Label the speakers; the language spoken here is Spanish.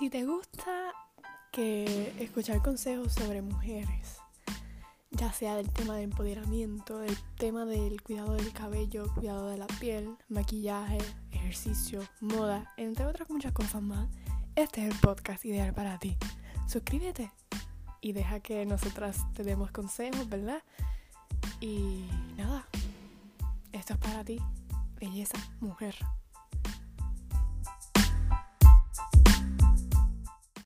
Speaker 1: Si te gusta que escuchar consejos sobre mujeres, ya sea del tema de empoderamiento, del tema del cuidado del cabello, cuidado de la piel, maquillaje, ejercicio, moda, entre otras muchas cosas más, este es el podcast ideal para ti. Suscríbete y deja que nosotras te demos consejos, ¿verdad? Y nada, esto es para ti, belleza, mujer.